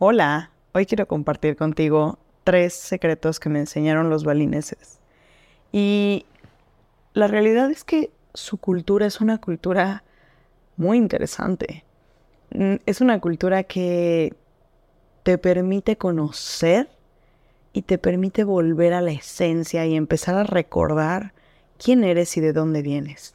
Hola, hoy quiero compartir contigo tres secretos que me enseñaron los balineses. Y la realidad es que su cultura es una cultura muy interesante. Mm, es una cultura que te permite conocer y te permite volver a la esencia y empezar a recordar quién eres y de dónde vienes.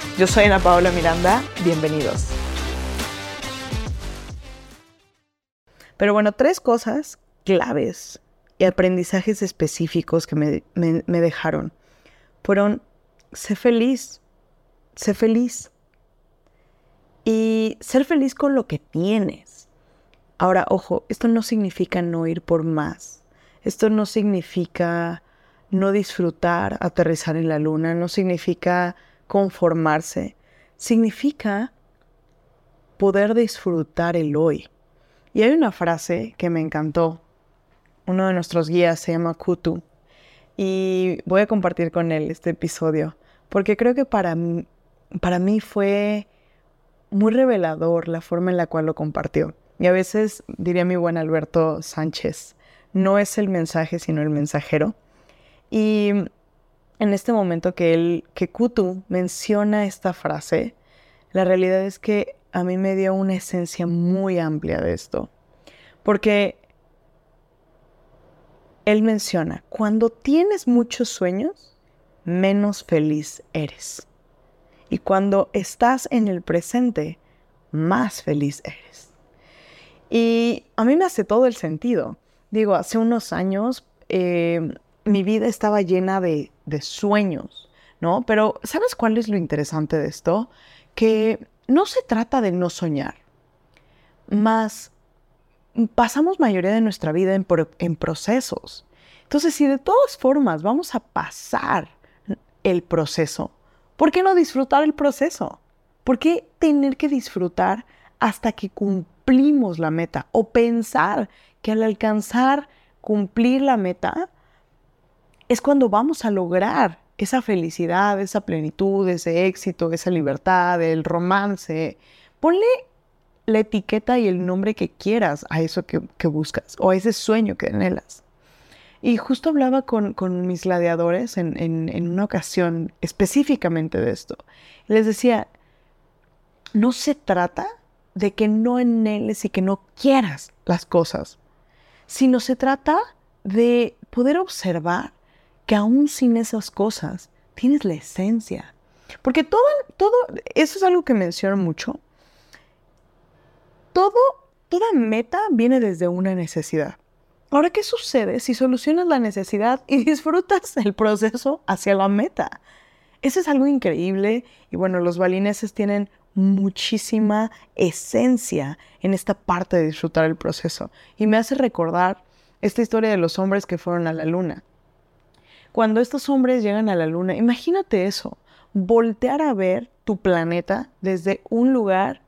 Yo soy Ana Paola Miranda, bienvenidos. Pero bueno, tres cosas claves y aprendizajes específicos que me, me dejaron fueron, sé feliz, sé feliz. Y ser feliz con lo que tienes. Ahora, ojo, esto no significa no ir por más. Esto no significa no disfrutar, aterrizar en la luna. No significa conformarse, significa poder disfrutar el hoy. Y hay una frase que me encantó. Uno de nuestros guías se llama Kutu. Y voy a compartir con él este episodio. Porque creo que para mí, para mí fue muy revelador la forma en la cual lo compartió. Y a veces, diría mi buen Alberto Sánchez, no es el mensaje, sino el mensajero. Y en este momento que él, que Kutu menciona esta frase, la realidad es que a mí me dio una esencia muy amplia de esto. Porque él menciona, cuando tienes muchos sueños, menos feliz eres. Y cuando estás en el presente, más feliz eres. Y a mí me hace todo el sentido. Digo, hace unos años eh, mi vida estaba llena de, sueños, ¿no? Pero ¿sabes cuál es lo interesante de esto? Que no se trata de no soñar, más pasamos mayoría de nuestra vida en, en procesos. Entonces, si de todas formas vamos a pasar el proceso, ¿por qué no disfrutar el proceso? ¿Por qué tener que disfrutar hasta que cumplimos la meta? O pensar que al alcanzar, cumplir la meta, es cuando vamos a lograr esa felicidad, esa plenitud, ese éxito, esa libertad, el romance. Ponle la etiqueta y el nombre que quieras a eso que, buscas o a ese sueño que anhelas. Y justo hablaba con, mis gladiadores en, en, una ocasión específicamente de esto. Les decía, no se trata de que no anheles y que no quieras las cosas, sino se trata de poder observar que aún sin esas cosas tienes la esencia. Porque todo, todo, eso es algo que menciono mucho. Todo, toda meta viene desde una necesidad. Ahora, ¿qué sucede si solucionas la necesidad y disfrutas el proceso hacia la meta? Eso es algo increíble y bueno, los balineses tienen muchísima esencia en esta parte de disfrutar el proceso. Y me hace recordar esta historia de los hombres que fueron a la luna. Cuando estos hombres llegan a la luna, imagínate eso, voltear a ver tu planeta desde un lugar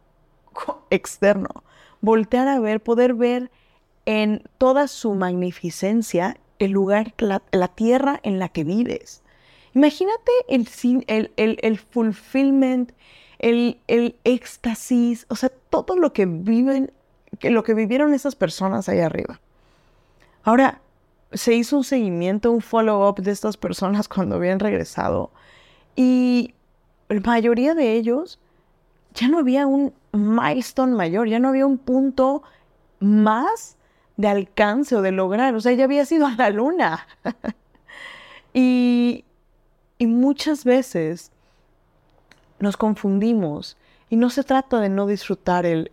externo, voltear a ver, poder ver en toda su magnificencia el lugar, la, tierra en la que vives. Imagínate el, el, el, fulfillment, el, el, éxtasis, o sea, todo lo que viven, lo que vivieron esas personas ahí arriba. Ahora, se hizo un seguimiento, un follow-up de estas personas cuando habían regresado. Y la mayoría de ellos ya no había un milestone mayor, ya no había un punto más de alcance o de lograr. O sea, ya había sido a la luna. y, muchas veces nos confundimos. Y no se trata de no disfrutar el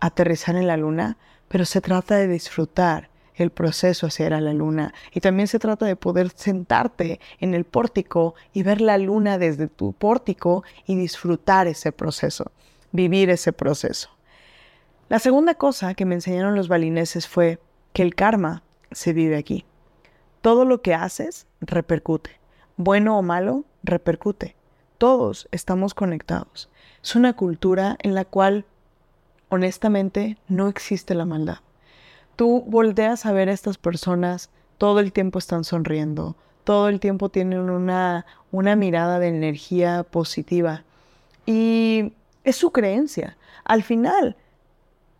aterrizar en la luna, pero se trata de disfrutar el proceso hacia ir a la luna. Y también se trata de poder sentarte en el pórtico y ver la luna desde tu pórtico y disfrutar ese proceso, vivir ese proceso. La segunda cosa que me enseñaron los balineses fue que el karma se vive aquí. Todo lo que haces repercute. Bueno o malo, repercute. Todos estamos conectados. Es una cultura en la cual, honestamente, no existe la maldad. Tú volteas a ver a estas personas, todo el tiempo están sonriendo, todo el tiempo tienen una, una mirada de energía positiva. Y es su creencia. Al final,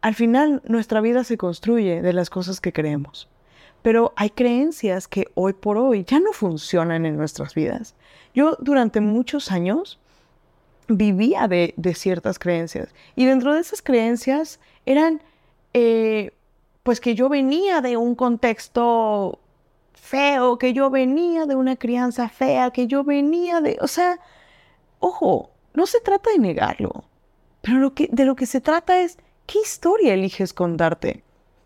al final nuestra vida se construye de las cosas que creemos. Pero hay creencias que hoy por hoy ya no funcionan en nuestras vidas. Yo durante muchos años vivía de, ciertas creencias y dentro de esas creencias eran eh, pues que yo venía de un contexto feo, que yo venía de una crianza fea, que yo venía de, o sea, ojo, no se trata de negarlo, pero lo que, de lo que se trata es, ¿qué historia eliges contarte?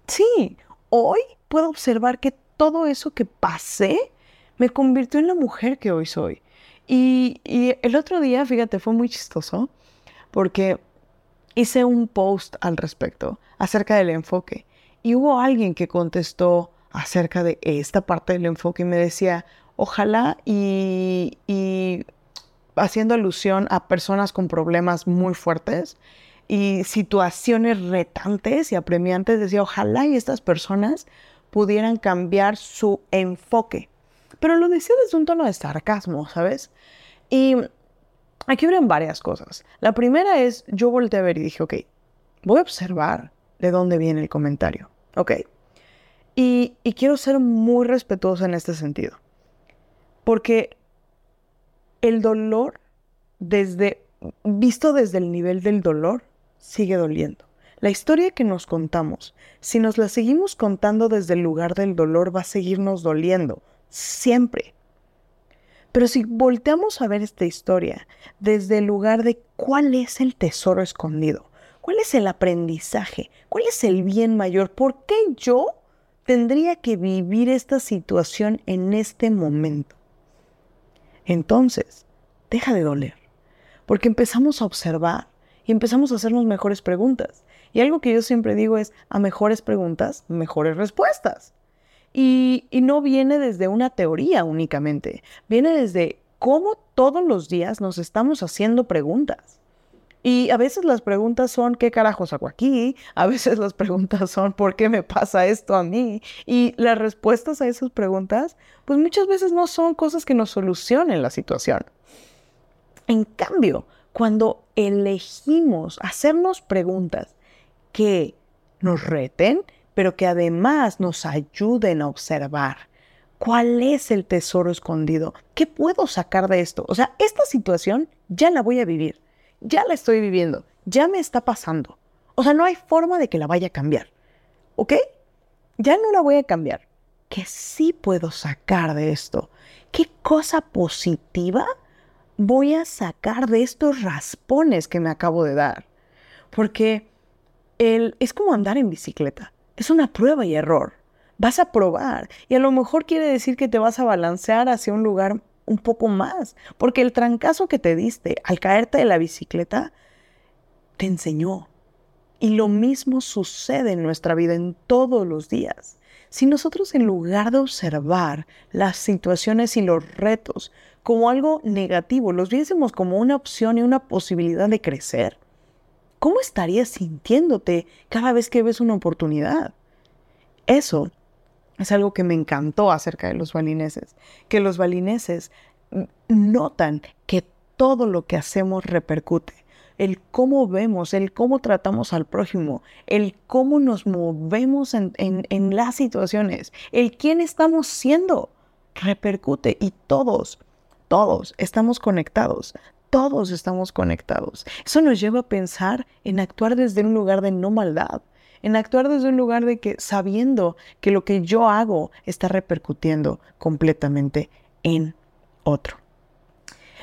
Sí, hoy puedo observar que todo eso que pasé me convirtió en la mujer que hoy soy. Y, y el otro día, fíjate, fue muy chistoso, porque hice un post al respecto, acerca del enfoque, y hubo alguien que contestó, acerca de esta parte del enfoque y me decía, ojalá y, haciendo alusión a personas con problemas muy fuertes y situaciones retantes y apremiantes, decía, ojalá y estas personas pudieran cambiar su enfoque. Pero lo decía desde un tono de sarcasmo, ¿sabes? Y aquí vienen varias cosas. La primera es, yo volteé a ver y dije, ok, voy a observar de dónde viene el comentario. Ok, y, quiero ser muy respetuosa en este sentido. Porque el dolor, desde, visto desde el nivel del dolor, sigue doliendo. La historia que nos contamos, si nos la seguimos contando desde el lugar del dolor, va a seguirnos doliendo, siempre. Pero si volteamos a ver esta historia desde el lugar de cuál es el tesoro escondido, cuál es el aprendizaje, cuál es el bien mayor, ¿por qué yo tendría que vivir esta situación en este momento. Entonces, deja de doler, porque empezamos a observar y empezamos a hacernos mejores preguntas. Y algo que yo siempre digo es, a mejores preguntas, mejores respuestas. Y, y no viene desde una teoría únicamente, viene desde cómo todos los días nos estamos haciendo preguntas. Y a veces las preguntas son, ¿qué carajos hago aquí? A veces las preguntas son, ¿por qué me pasa esto a mí? Y las respuestas a esas preguntas, pues muchas veces no son cosas que nos solucionen la situación. En cambio, cuando elegimos hacernos preguntas que nos reten, pero que además nos ayuden a observar cuál es el tesoro escondido, qué puedo sacar de esto. O sea, esta situación ya la voy a vivir ya la estoy viviendo, ya me está pasando. O sea, no hay forma de que la vaya a cambiar. ¿Ok? Ya no la voy a cambiar. ¿Qué sí puedo sacar de esto? ¿Qué cosa positiva voy a sacar de estos raspones que me acabo de dar? Porque el, es como andar en bicicleta. Es una prueba y error. Vas a probar y a lo mejor quiere decir que te vas a balancear hacia un lugar un poco más, porque el trancazo que te diste al caerte de la bicicleta te enseñó. Y lo mismo sucede en nuestra vida en todos los días. Si nosotros en lugar de observar las situaciones y los retos como algo negativo, los viésemos como una opción y una posibilidad de crecer, ¿cómo estarías sintiéndote cada vez que ves una oportunidad? Eso es algo que me encantó acerca de los balineses, que los balineses notan que todo lo que hacemos repercute. El cómo vemos, el cómo tratamos al prójimo, el cómo nos movemos en, en las situaciones, el quién estamos siendo, repercute y todos, todos estamos conectados, todos estamos conectados. Eso nos lleva a pensar en actuar desde un lugar de no maldad, en actuar desde un lugar de que sabiendo que lo que yo hago está repercutiendo completamente en otro.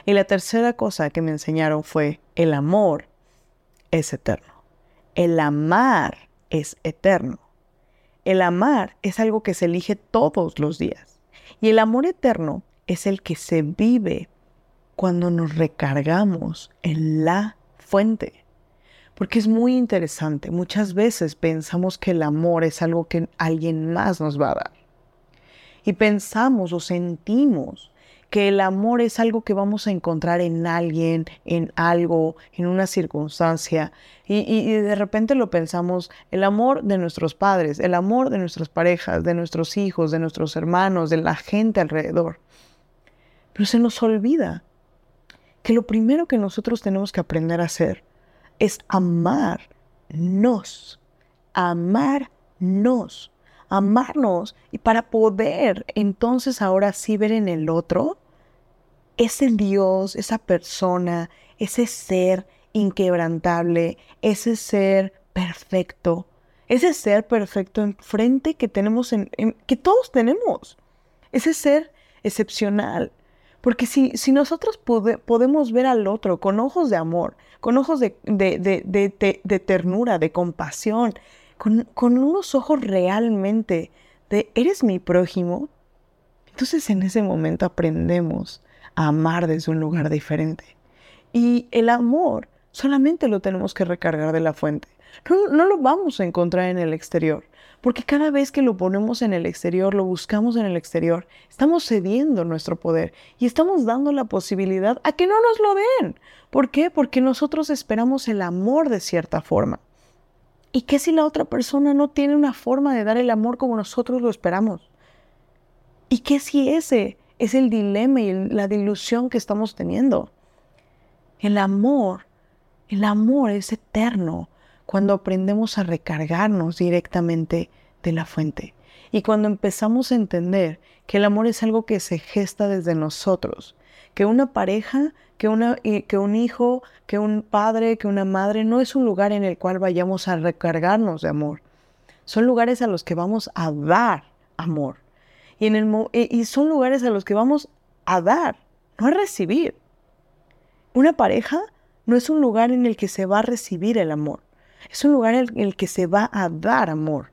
Y la tercera cosa que me enseñaron fue el amor es eterno. El amar es eterno. El amar es algo que se elige todos los días. Y el amor eterno es el que se vive cuando nos recargamos en la fuente. Porque es muy interesante. Muchas veces pensamos que el amor es algo que alguien más nos va a dar. Y pensamos o sentimos que el amor es algo que vamos a encontrar en alguien, en algo, en una circunstancia. Y, de repente lo pensamos, el amor de nuestros padres, el amor de nuestras parejas, de nuestros hijos, de nuestros hermanos, de la gente alrededor. Pero se nos olvida que lo primero que nosotros tenemos que aprender a hacer es amarnos, amarnos amarnos y para poder entonces ahora sí ver en el otro ese Dios, esa persona, ese ser inquebrantable, ese ser perfecto, ese ser perfecto enfrente que tenemos, en, que todos tenemos, ese ser excepcional. Porque si, si nosotros podemos ver al otro con ojos de amor, con ojos de, de ternura, de compasión, con, unos ojos realmente de, ¿eres mi prójimo? Entonces en ese momento aprendemos a amar desde un lugar diferente. Y el amor solamente lo tenemos que recargar de la fuente. No, no, lo vamos a encontrar en el exterior, porque cada vez que lo ponemos en el exterior, lo buscamos en el exterior, estamos cediendo nuestro poder y estamos dando la posibilidad a que no nos lo den. ¿Por qué? Porque nosotros esperamos el amor de cierta forma. ¿Y qué si la otra persona no tiene una forma de dar el amor como nosotros lo esperamos? ¿Y qué si ese es el dilema y la dilución que estamos teniendo? El amor, el amor es eterno cuando aprendemos a recargarnos directamente de la fuente. Y cuando empezamos a entender que el amor es algo que se gesta desde nosotros, que una pareja que, una, que un hijo, que un padre, que una madre no es un lugar en el cual vayamos a recargarnos de amor. Son lugares a los que vamos a dar amor. Y, el, y son lugares a los que vamos a dar, no a recibir. Una pareja no es un lugar en el que se va a recibir el amor. Es un lugar en el que se va a dar amor.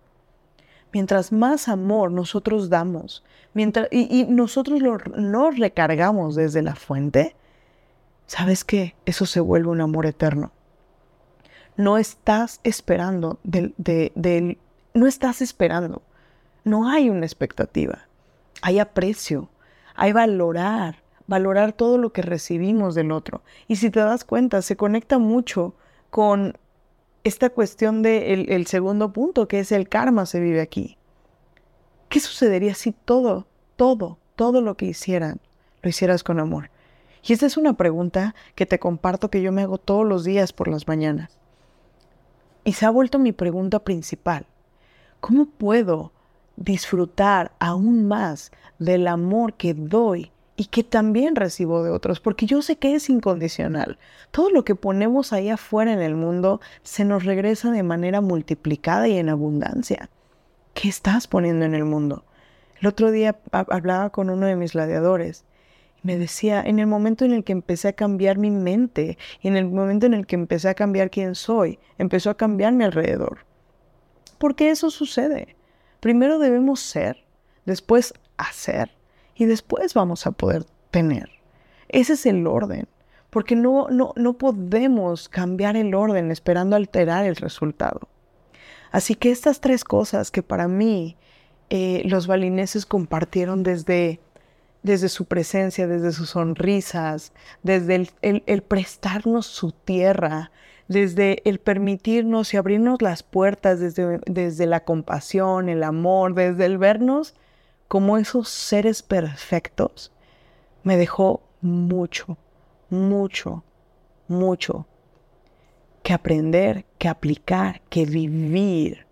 Mientras más amor nosotros damos, mientras, y, nosotros lo, recargamos desde la fuente, ¿sabes qué? Eso se vuelve un amor eterno. No estás esperando no estás esperando. No hay una expectativa. Hay aprecio, hay valorar, valorar todo lo que recibimos del otro. Y si te das cuenta, se conecta mucho con esta cuestión del el segundo punto, que es el karma se vive aquí. ¿Qué sucedería si todo, todo, todo lo que hicieran, lo hicieras con amor? Y esta es una pregunta que te comparto que yo me hago todos los días por las mañanas. Y se ha vuelto mi pregunta principal. ¿Cómo puedo disfrutar aún más del amor que doy y que también recibo de otros? Porque yo sé que es incondicional. Todo lo que ponemos ahí afuera en el mundo se nos regresa de manera multiplicada y en abundancia. ¿Qué estás poniendo en el mundo? El otro día hablaba con uno de mis gladiadores me decía, en el momento en el que empecé a cambiar mi mente, y en el momento en el que empecé a cambiar quién soy, empezó a cambiar mi alrededor. ¿Por qué eso sucede? Primero debemos ser, después hacer, y después vamos a poder tener. Ese es el orden, porque no, no, no podemos cambiar el orden esperando alterar el resultado. Así que estas tres cosas que para mí eh, los balineses compartieron desde desde su presencia, desde sus sonrisas, desde el, prestarnos su tierra, desde el permitirnos y abrirnos las puertas, desde, desde la compasión, el amor, desde el vernos como esos seres perfectos, me dejó mucho, mucho, mucho que aprender, que aplicar, que vivir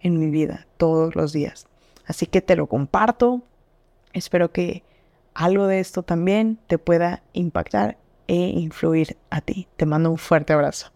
en mi vida todos los días. Así que te lo comparto. Espero que algo de esto también te pueda impactar e influir a ti. Te mando un fuerte abrazo.